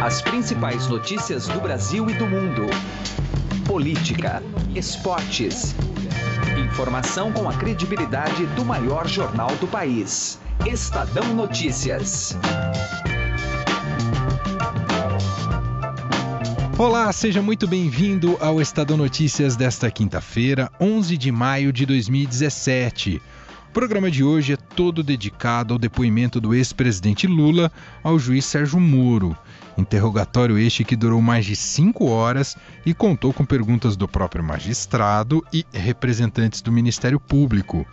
As principais notícias do Brasil e do mundo. Política, esportes. Informação com a credibilidade do maior jornal do país. Estadão Notícias. Olá, seja muito bem-vindo ao Estadão Notícias desta quinta-feira, 11 de maio de 2017. O programa de hoje é todo dedicado ao depoimento do ex-presidente Lula ao juiz Sérgio Moro. Interrogatório este que durou mais de cinco horas e contou com perguntas do próprio magistrado e representantes do Ministério Público.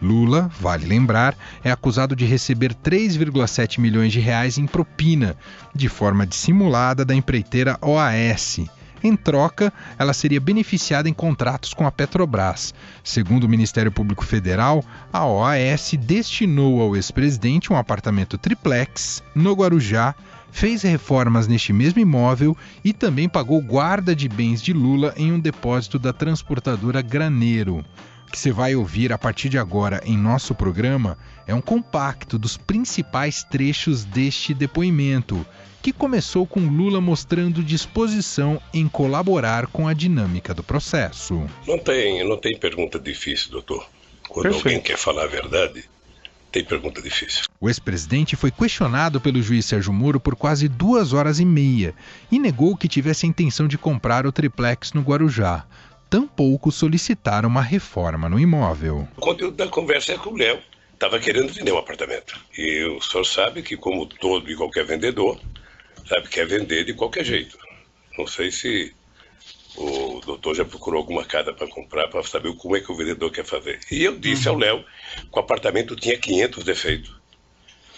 Lula, vale lembrar, é acusado de receber 3,7 milhões de reais em propina, de forma dissimulada da empreiteira OAS. Em troca, ela seria beneficiada em contratos com a Petrobras. Segundo o Ministério Público Federal, a OAS destinou ao ex-presidente um apartamento triplex no Guarujá, fez reformas neste mesmo imóvel e também pagou guarda de bens de Lula em um depósito da transportadora Graneiro que você vai ouvir a partir de agora em nosso programa é um compacto dos principais trechos deste depoimento, que começou com Lula mostrando disposição em colaborar com a dinâmica do processo. Não tem, não tem pergunta difícil, doutor. Quando Perfeito. alguém quer falar a verdade, tem pergunta difícil. O ex-presidente foi questionado pelo juiz Sérgio Moro por quase duas horas e meia e negou que tivesse a intenção de comprar o triplex no Guarujá tampouco solicitaram uma reforma no imóvel. O conteúdo da conversa é com o Léo. Estava querendo vender um apartamento. E o senhor sabe que, como todo e qualquer vendedor, sabe que quer vender de qualquer jeito. Não sei se o doutor já procurou alguma casa para comprar para saber como é que o vendedor quer fazer. E eu disse uhum. ao Léo que o apartamento tinha 500 defeitos,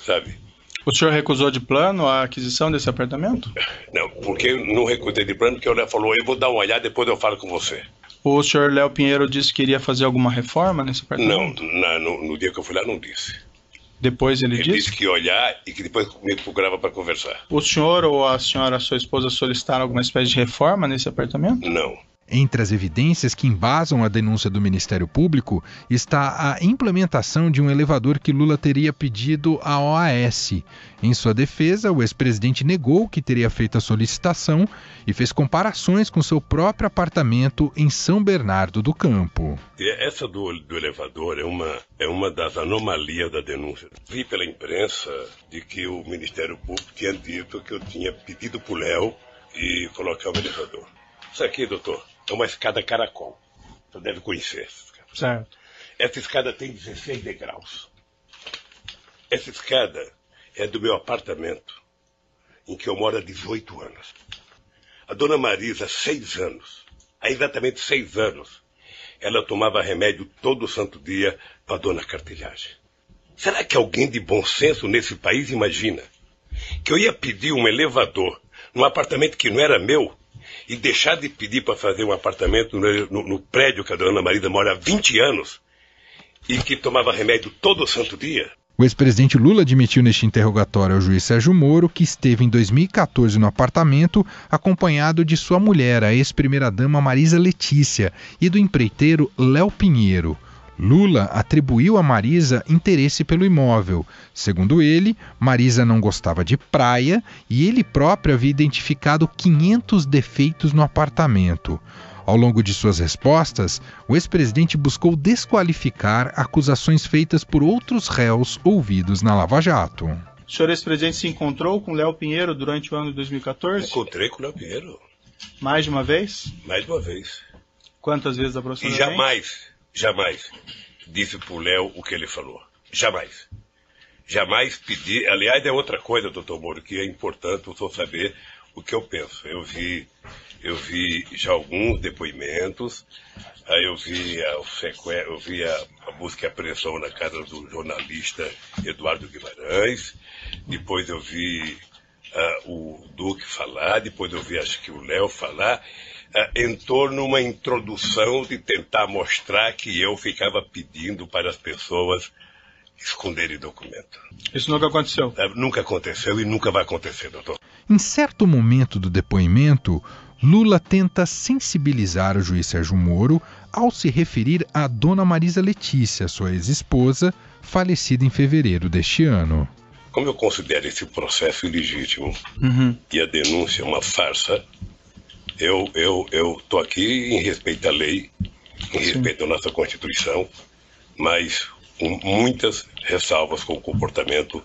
sabe? O senhor recusou de plano a aquisição desse apartamento? Não, porque não recusei de plano, porque o Léo falou, eu vou dar uma olhada, depois eu falo com você. O senhor Léo Pinheiro disse que iria fazer alguma reforma nesse apartamento? Não, na, no, no, dia que eu fui lá não disse. Depois ele, ele disse? disse que ia olhar e que depois me procurava para conversar. O senhor ou a senhora, sua esposa, solicitaram alguma espécie de reforma nesse apartamento? Não. Entre as evidências que embasam a denúncia do Ministério Público está a implementação de um elevador que Lula teria pedido à OAS. Em sua defesa, o ex-presidente negou que teria feito a solicitação e fez comparações com seu próprio apartamento em São Bernardo do Campo. Essa do, do elevador é uma, é uma das anomalias da denúncia. Vi pela imprensa de que o Ministério Público tinha dito que eu tinha pedido para o Léo e colocar o elevador. Isso aqui, doutor, é uma escada caracol. Você deve conhecer essa escada. Certo. Essa escada tem 16 degraus. Essa escada é do meu apartamento, em que eu moro há 18 anos. A dona Marisa, seis anos, há exatamente seis anos, ela tomava remédio todo santo dia para a dona Cartilhagem. Será que alguém de bom senso nesse país imagina que eu ia pedir um elevador num apartamento que não era meu e deixar de pedir para fazer um apartamento no, no, no, prédio que a dona Marisa mora há 20 anos e que tomava remédio todo santo dia? O ex-presidente Lula admitiu neste interrogatório ao juiz Sérgio Moro que esteve em 2014 no apartamento acompanhado de sua mulher, a ex-primeira-dama Marisa Letícia, e do empreiteiro Léo Pinheiro. Lula atribuiu a Marisa interesse pelo imóvel. Segundo ele, Marisa não gostava de praia e ele próprio havia identificado 500 defeitos no apartamento. Ao longo de suas respostas, o ex-presidente buscou desqualificar acusações feitas por outros réus ouvidos na Lava Jato. O senhor ex-presidente se encontrou com Léo Pinheiro durante o ano de 2014? Encontrei com o Léo Pinheiro. Mais de uma vez? Mais de uma vez. Quantas vezes aproximadamente? E jamais jamais disse pro Léo o que ele falou. Jamais. Jamais pedi. Aliás, é outra coisa, doutor Moro, que é importante o senhor saber o que eu penso. Eu vi, eu vi já alguns depoimentos, aí eu vi a, eu vi a, a busca e apreensão na casa do jornalista Eduardo Guimarães, depois eu vi uh, o Duque falar, depois eu vi acho que o Léo falar, uh, entrou numa introdução de tentar mostrar que eu ficava pedindo para as pessoas esconderem documento. Isso nunca aconteceu? Uh, nunca aconteceu e nunca vai acontecer, doutor. Em certo momento do depoimento, Lula tenta sensibilizar o juiz Sérgio Moro ao se referir a Dona Marisa Letícia, sua ex-esposa, falecida em fevereiro deste ano. como eu considero esse processo ilegítimo uhum. e a denúncia uma farsa, eu eu eu tô aqui em respeito à lei, em Sim. respeito à nossa Constituição, mas com muitas ressalvas com o comportamento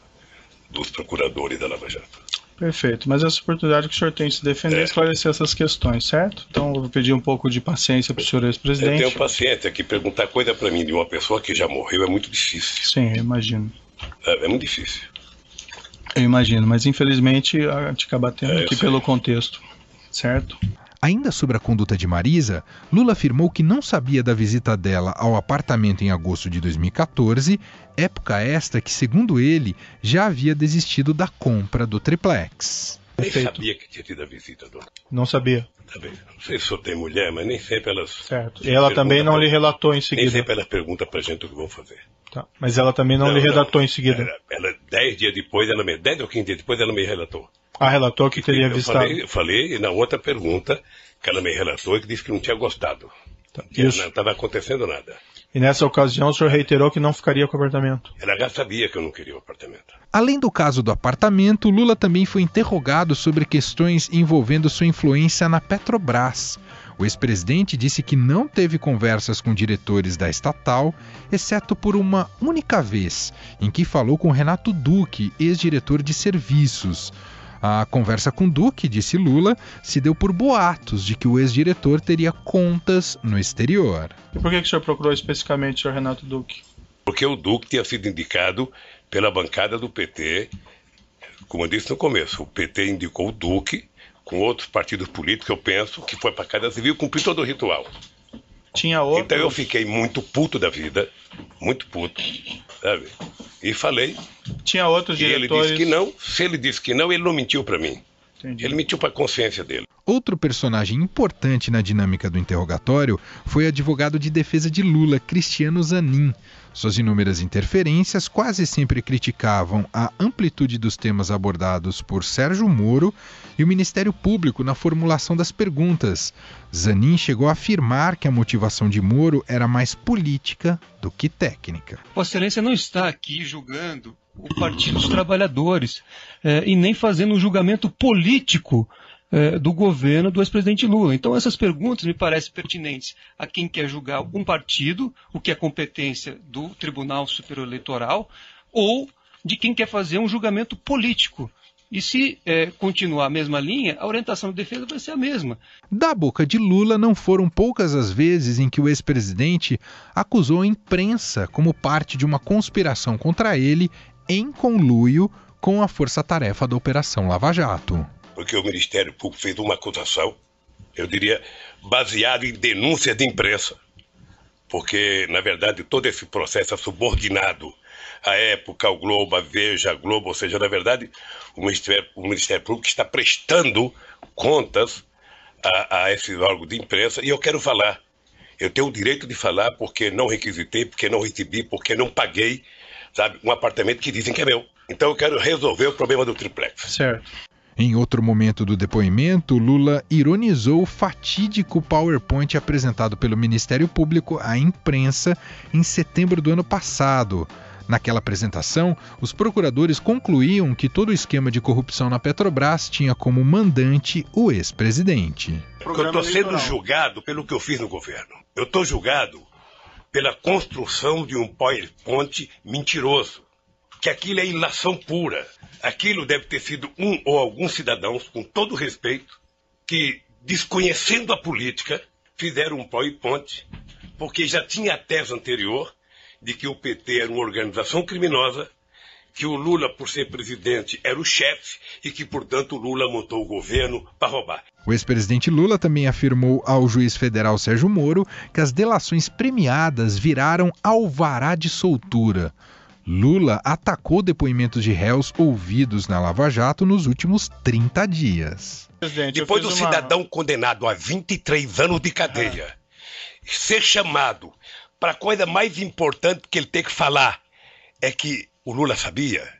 dos procuradores da Lava Jato. Perfeito, mas essa oportunidade que o senhor tem de se defender é esclarecer essas questões, certo? Então eu vou pedir um pouco de paciência para o senhor ex-presidente. Eu tenho paciência, que perguntar coisa para mim de uma pessoa que já morreu é muito difícil. Sim, eu imagino. É, é muito difícil. Eu imagino, mas infelizmente a gente acaba tendo é, aqui pelo contexto, certo? Ainda sobre a conduta de Marisa, Lula afirmou que não sabia da visita dela ao apartamento em agosto de 2014, época esta que, segundo ele, já havia desistido da compra do triplex. Nem sabia que tinha tido a visita, dona. Não sabia. Também. Não sei se só tem mulher, mas nem sempre elas. Certo. E ela também não pra... lhe relatou em seguida. Nem sempre elas perguntam pra gente o que vão fazer. Tá. Mas ela também não, não lhe relatou não. em seguida. Ela, ela, dez dias depois, ela me, dez ou quinze dias depois, ela me relatou. Ah, relatou que teria eu visto. Falei, falei, e na outra pergunta, que ela me relatou e que disse que não tinha gostado. Tá. Isso. Não estava acontecendo nada. E nessa ocasião o senhor reiterou que não ficaria com o apartamento. Ela já sabia que eu não queria o apartamento. Além do caso do apartamento, Lula também foi interrogado sobre questões envolvendo sua influência na Petrobras. O ex-presidente disse que não teve conversas com diretores da estatal, exceto por uma única vez, em que falou com Renato Duque, ex-diretor de serviços. A conversa com Duque, disse Lula, se deu por boatos de que o ex-diretor teria contas no exterior. E por que, que o senhor procurou especificamente o Renato Duque? Porque o Duque tinha sido indicado pela bancada do PT. Como eu disse no começo, o PT indicou o Duque com outros partidos políticos, eu penso, que foi para a Casa Civil cumprir todo o ritual. Tinha outro. Então eu fiquei muito puto da vida, muito puto, sabe? E falei. Tinha outros diretores. E ele disse que não. Se ele disse que não, ele não mentiu para mim. Entendi. Ele mentiu para a consciência dele. Outro personagem importante na dinâmica do interrogatório foi o advogado de defesa de Lula, Cristiano Zanin. Suas inúmeras interferências quase sempre criticavam a amplitude dos temas abordados por Sérgio Moro e o Ministério Público na formulação das perguntas. Zanin chegou a afirmar que a motivação de Moro era mais política do que técnica. Vossa Excelência não está aqui julgando o Partido dos Trabalhadores eh, e nem fazendo um julgamento político eh, do governo do ex-presidente Lula. Então essas perguntas me parecem pertinentes a quem quer julgar um partido, o que é competência do Tribunal Superior Eleitoral, ou de quem quer fazer um julgamento político e se é, continuar a mesma linha, a orientação de defesa vai ser a mesma. Da boca de Lula, não foram poucas as vezes em que o ex-presidente acusou a imprensa como parte de uma conspiração contra ele em conluio com a força-tarefa da Operação Lava Jato. Porque o Ministério Público fez uma acusação, eu diria, baseada em denúncia de imprensa. Porque, na verdade, todo esse processo é subordinado à época, ao Globo, a Veja, a Globo, ou seja, na verdade, o Ministério, o Ministério Público está prestando contas a, a esse órgão de imprensa e eu quero falar. Eu tenho o direito de falar porque não requisitei, porque não recebi, porque não paguei, sabe, um apartamento que dizem que é meu. Então eu quero resolver o problema do triplex. Certo. Em outro momento do depoimento, Lula ironizou o fatídico PowerPoint apresentado pelo Ministério Público à imprensa em setembro do ano passado. Naquela apresentação, os procuradores concluíam que todo o esquema de corrupção na Petrobras tinha como mandante o ex-presidente. Eu estou sendo julgado pelo que eu fiz no governo. Eu estou julgado pela construção de um PowerPoint mentiroso. Que aquilo é ilação pura. Aquilo deve ter sido um ou alguns cidadãos, com todo respeito, que, desconhecendo a política, fizeram um PowerPoint, porque já tinha a tese anterior de que o PT era uma organização criminosa, que o Lula, por ser presidente, era o chefe e que, portanto, o Lula montou o governo para roubar. O ex-presidente Lula também afirmou ao juiz federal Sérgio Moro que as delações premiadas viraram alvará de soltura. Lula atacou depoimentos de réus ouvidos na Lava Jato nos últimos 30 dias. Depois do uma... cidadão condenado a 23 anos de cadeia ah. ser chamado para a coisa mais importante que ele tem que falar é que o Lula sabia.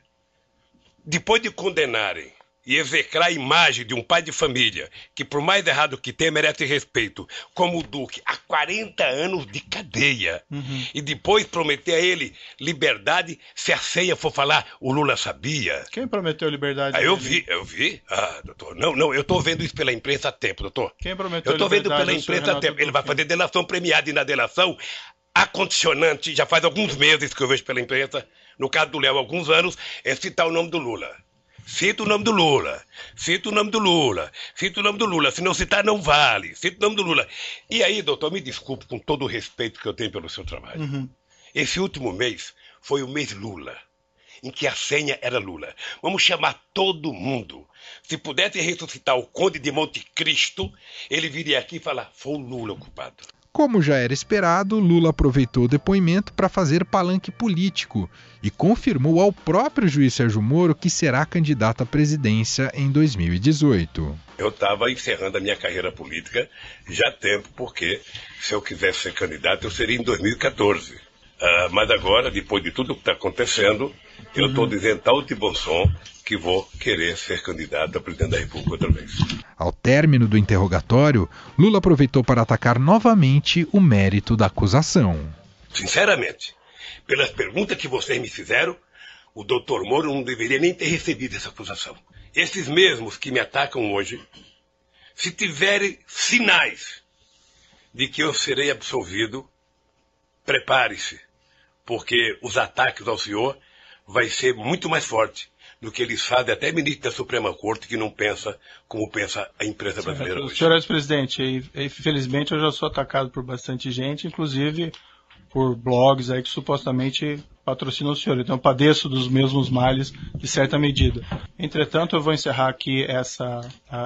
Depois de condenarem e execrar a imagem de um pai de família que, por mais errado que tenha, merece respeito, como o Duque, há 40 anos de cadeia, uhum. e depois prometer a ele liberdade se a ceia for falar, o Lula sabia. Quem prometeu liberdade? Ah, eu vi, eu vi. Ah, doutor, não, não, eu estou vendo isso pela imprensa há tempo, doutor. Quem prometeu Eu estou vendo pela imprensa há tempo. Ele vai fazer delação premiada e na delação a condicionante, já faz alguns meses que eu vejo pela imprensa, no caso do Léo, alguns anos, é citar o nome do Lula. Cita o nome do Lula. Cita o nome do Lula. Cita o nome do Lula. Se não citar, não vale. Cita o nome do Lula. E aí, doutor, me desculpe com todo o respeito que eu tenho pelo seu trabalho. Uhum. Esse último mês foi o mês Lula, em que a senha era Lula. Vamos chamar todo mundo. Se pudesse ressuscitar o Conde de Monte Cristo, ele viria aqui e falar: foi o Lula o culpado. Como já era esperado, Lula aproveitou o depoimento para fazer palanque político e confirmou ao próprio juiz Sérgio Moro que será candidato à presidência em 2018. Eu estava encerrando a minha carreira política já há tempo, porque se eu quisesse ser candidato, eu seria em 2014. Uh, ah, mas agora, depois de tudo que está acontecendo, eu estou uhum. dizendo tal de bom som que vou querer ser candidato a presidente da República outra vez. Ao término do interrogatório, Lula aproveitou para atacar novamente o mérito da acusação. Sinceramente, pelas perguntas que vocês me fizeram, o doutor Moro não deveria nem ter recebido essa acusação. Esses mesmos que me atacam hoje, se tiverem sinais de que eu serei absolvido, prepare-se, porque os ataques ao senhor vai ser muito mais forte do que eles fazem, até ministro da Suprema Corte, que não pensa como pensa a empresa brasileira hoje. Senhor ex-presidente, infelizmente eu já sou atacado por bastante gente, inclusive por blogs aí que supostamente patrocinam o senhor. Então eu padeço dos mesmos males de certa medida. Entretanto, eu vou encerrar aqui essa,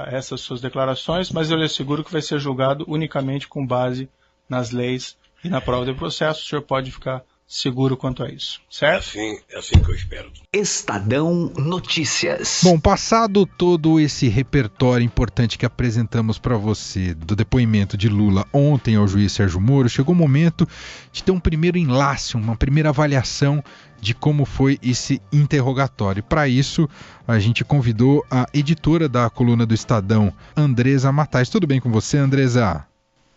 essas suas declarações, mas eu lhe asseguro que vai ser julgado unicamente com base nas leis e na prova do processo. O senhor pode ficar seguro quanto a isso, certo? É assim, é assim que eu espero. Estadão Notícias. Bom, passado todo esse repertório importante que apresentamos para você do depoimento de Lula ontem ao juiz Sérgio Moro, chegou o momento de ter um primeiro enlace, uma primeira avaliação de como foi esse interrogatório. Para isso, a gente convidou a editora da coluna do Estadão, Andresa Matais. Tudo bem com você, Andresa?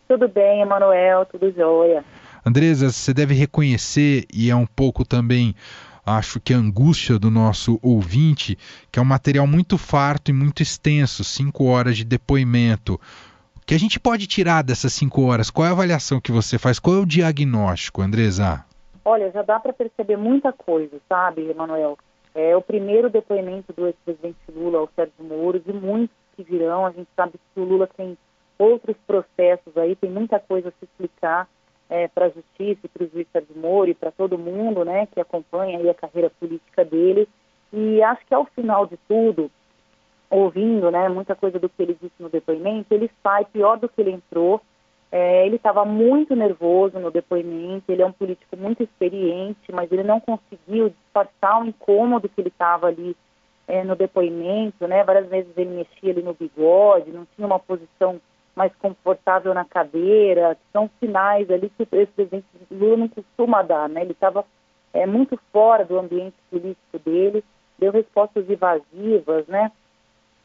Tudo bem, Emanuel, tudo jóia. Andresa, você deve reconhecer, e é um pouco também, acho que a angústia do nosso ouvinte, que é um material muito farto e muito extenso cinco horas de depoimento. O que a gente pode tirar dessas cinco horas? Qual é a avaliação que você faz? Qual é o diagnóstico, Andresa? Olha, já dá para perceber muita coisa, sabe, Emanuel? É o primeiro depoimento do ex-presidente Lula ao Sérgio Moro, de muitos que virão. A gente sabe que o Lula tem outros processos aí, tem muita coisa a se explicar é, para a justiça e para o juiz Sérgio Moro e para todo mundo, né, que acompanha a carreira política dele. E acho que ao final de tudo, ouvindo, né, muita coisa do que ele disse no depoimento, ele sai pior do que ele entrou. É, ele estava muito nervoso no depoimento. Ele é um político muito experiente, mas ele não conseguiu disfarçar o incômodo que ele estava ali é, no depoimento, né? Várias vezes ele mexia ali no bigode, não tinha uma posição mais confortável na cadeira, são sinais ali que o presidente Lula não costuma dar, né? Ele estava é, muito fora do ambiente político dele, deu respostas evasivas, né?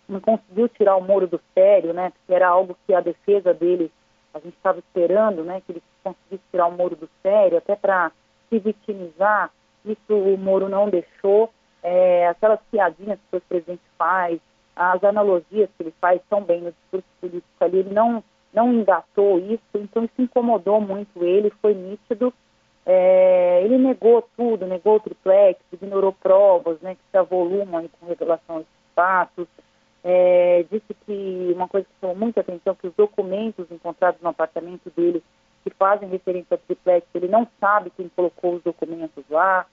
Não conseguiu tirar o Moro do sério, né? Que era algo que a defesa dele, a gente estava esperando, né? Que ele conseguisse tirar o Moro do sério, até para se vitimizar. Isso o Moro não deixou. É, aquelas piadinhas que o presidente faz, as analogias que ele faz tão bem no discurso político ali, ele não, não engatou isso, então isso incomodou muito ele, foi nítido. É, ele negou tudo, negou o triplex, ignorou provas, né, que se avolumam com relação a esses fatos. É, disse que uma coisa que chamou muita atenção, que os documentos encontrados no apartamento dele, que fazem referência ao triplex, ele não sabe quem colocou os documentos lá,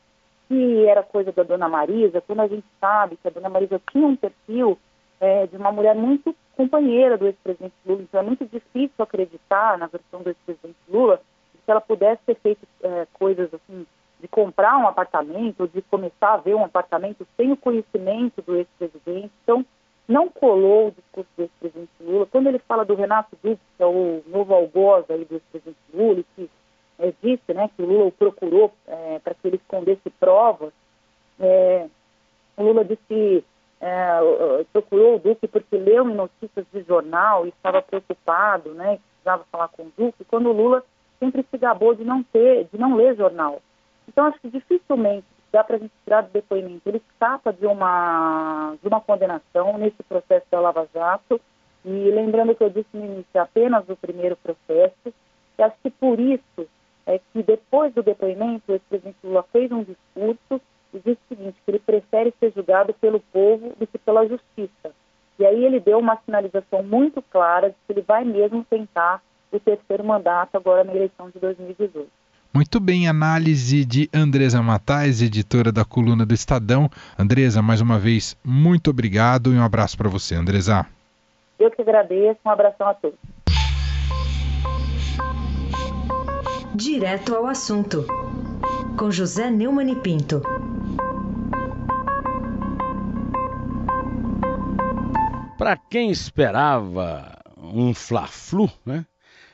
que era coisa da dona Marisa, quando a gente sabe que a dona Marisa tinha um perfil é, de uma mulher muito companheira do ex-presidente Lula. Então é muito difícil acreditar na versão do ex-presidente Lula que ela pudesse ter feito é, coisas assim, de comprar um apartamento, de começar a ver um apartamento sem o conhecimento do ex-presidente. Então, não colou o discurso do ex-presidente Lula. Quando ele fala do Renato Dux, que é o novo algoz aí do ex-presidente Lula, que é, disse né, que o Lula o procurou é, para que ele escondesse provas, é, o Lula disse é, procurou o Duque porque leu em notícias de jornal e estava preocupado, né, precisava falar com o Duque, quando o Lula sempre se gabou de não ter, de não ler jornal. Então acho que dificilmente dá para a gente tirar do depoimento. Ele escapa de uma, de uma condenação nesse processo da Lava Jato. E lembrando que eu disse no início apenas do primeiro processo, e acho que por isso é que depois do depoimento o ex-presidente Lula fez um discurso e disse o seguinte, que ele prefere ser julgado pelo povo do que pela justiça. E aí ele deu uma sinalização muito clara de que ele vai mesmo tentar o terceiro mandato agora na eleição de 2018. Muito bem, análise de Andresa Matais, editora da coluna do Estadão. Andresa, mais uma vez, muito obrigado e um abraço para você, Andresa. Eu que agradeço, um abração a todos. Direto ao assunto, com José Neumann e Pinto. Para quem esperava um fla-flu, né?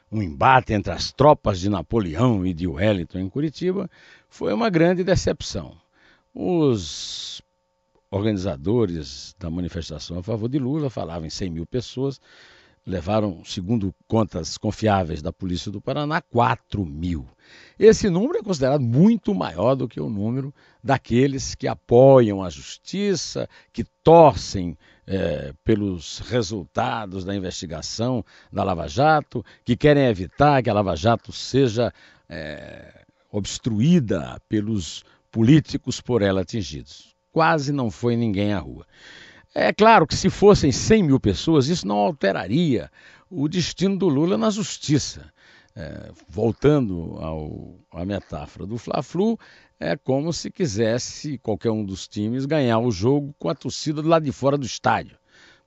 um embate entre as tropas de Napoleão e de Wellington em Curitiba, foi uma grande decepção. Os organizadores da manifestação a favor de Lula falavam em 100 mil pessoas, levaram, segundo contas confiáveis da Polícia do Paraná, 4 mil. Esse número é considerado muito maior do que o número daqueles que apoiam a justiça, que torcem é, pelos resultados da investigação da Lava Jato, que querem evitar que a Lava Jato seja é, obstruída pelos políticos por ela atingidos. Quase não foi ninguém à rua. É claro que se fossem 100 mil pessoas, isso não alteraria o destino do Lula na justiça. É, voltando ao, à metáfora do Fla-Flu, é como se quisesse qualquer um dos times ganhar o jogo com a torcida do lado de fora do estádio.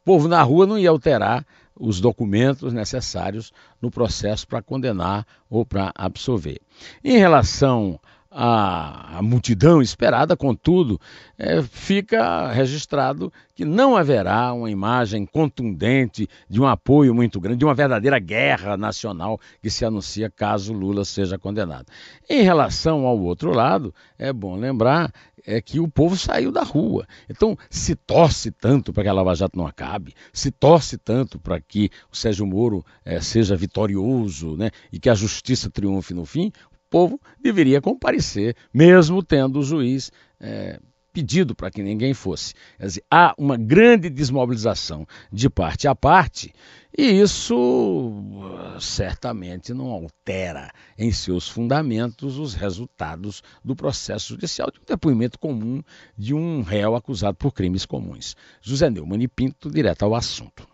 O povo na rua não ia alterar os documentos necessários no processo para condenar ou para absolver. Em relação a, a multidão esperada, contudo, é, fica registrado que não haverá uma imagem contundente de um apoio muito grande, de uma verdadeira guerra nacional que se anuncia caso Lula seja condenado. Em relação ao outro lado, é bom lembrar é que o povo saiu da rua. Então, se torce tanto para que a Lava Jato não acabe, se torce tanto para que o Sérgio Moro é, seja vitorioso né, e que a justiça triunfe no fim, povo deveria comparecer, mesmo tendo o juiz é, pedido para que ninguém fosse. Dizer, há uma grande desmobilização de parte a parte, e isso uh, certamente não altera em seus fundamentos os resultados do processo judicial de um depoimento comum de um réu acusado por crimes comuns. José Neumann e Pinto, direto ao assunto.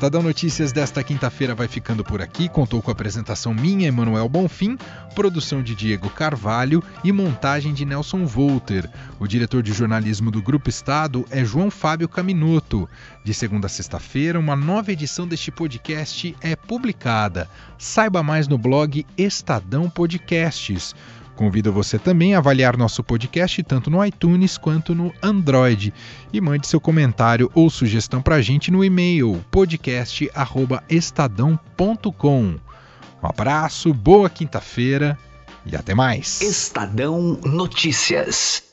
Estadão Notícias desta quinta-feira vai ficando por aqui. Contou com a apresentação minha, Emanuel Bonfim, produção de Diego Carvalho e montagem de Nelson Volter. O diretor de jornalismo do Grupo Estado é João Fábio Caminoto. De segunda a sexta-feira, uma nova edição deste podcast é publicada. Saiba mais no blog Estadão Podcasts. Convido você também a avaliar nosso podcast tanto no iTunes quanto no Android e mande seu comentário ou sugestão para a gente no e-mail podcast@estadão.com. Um abraço, boa quinta-feira e até mais. Estadão Notícias.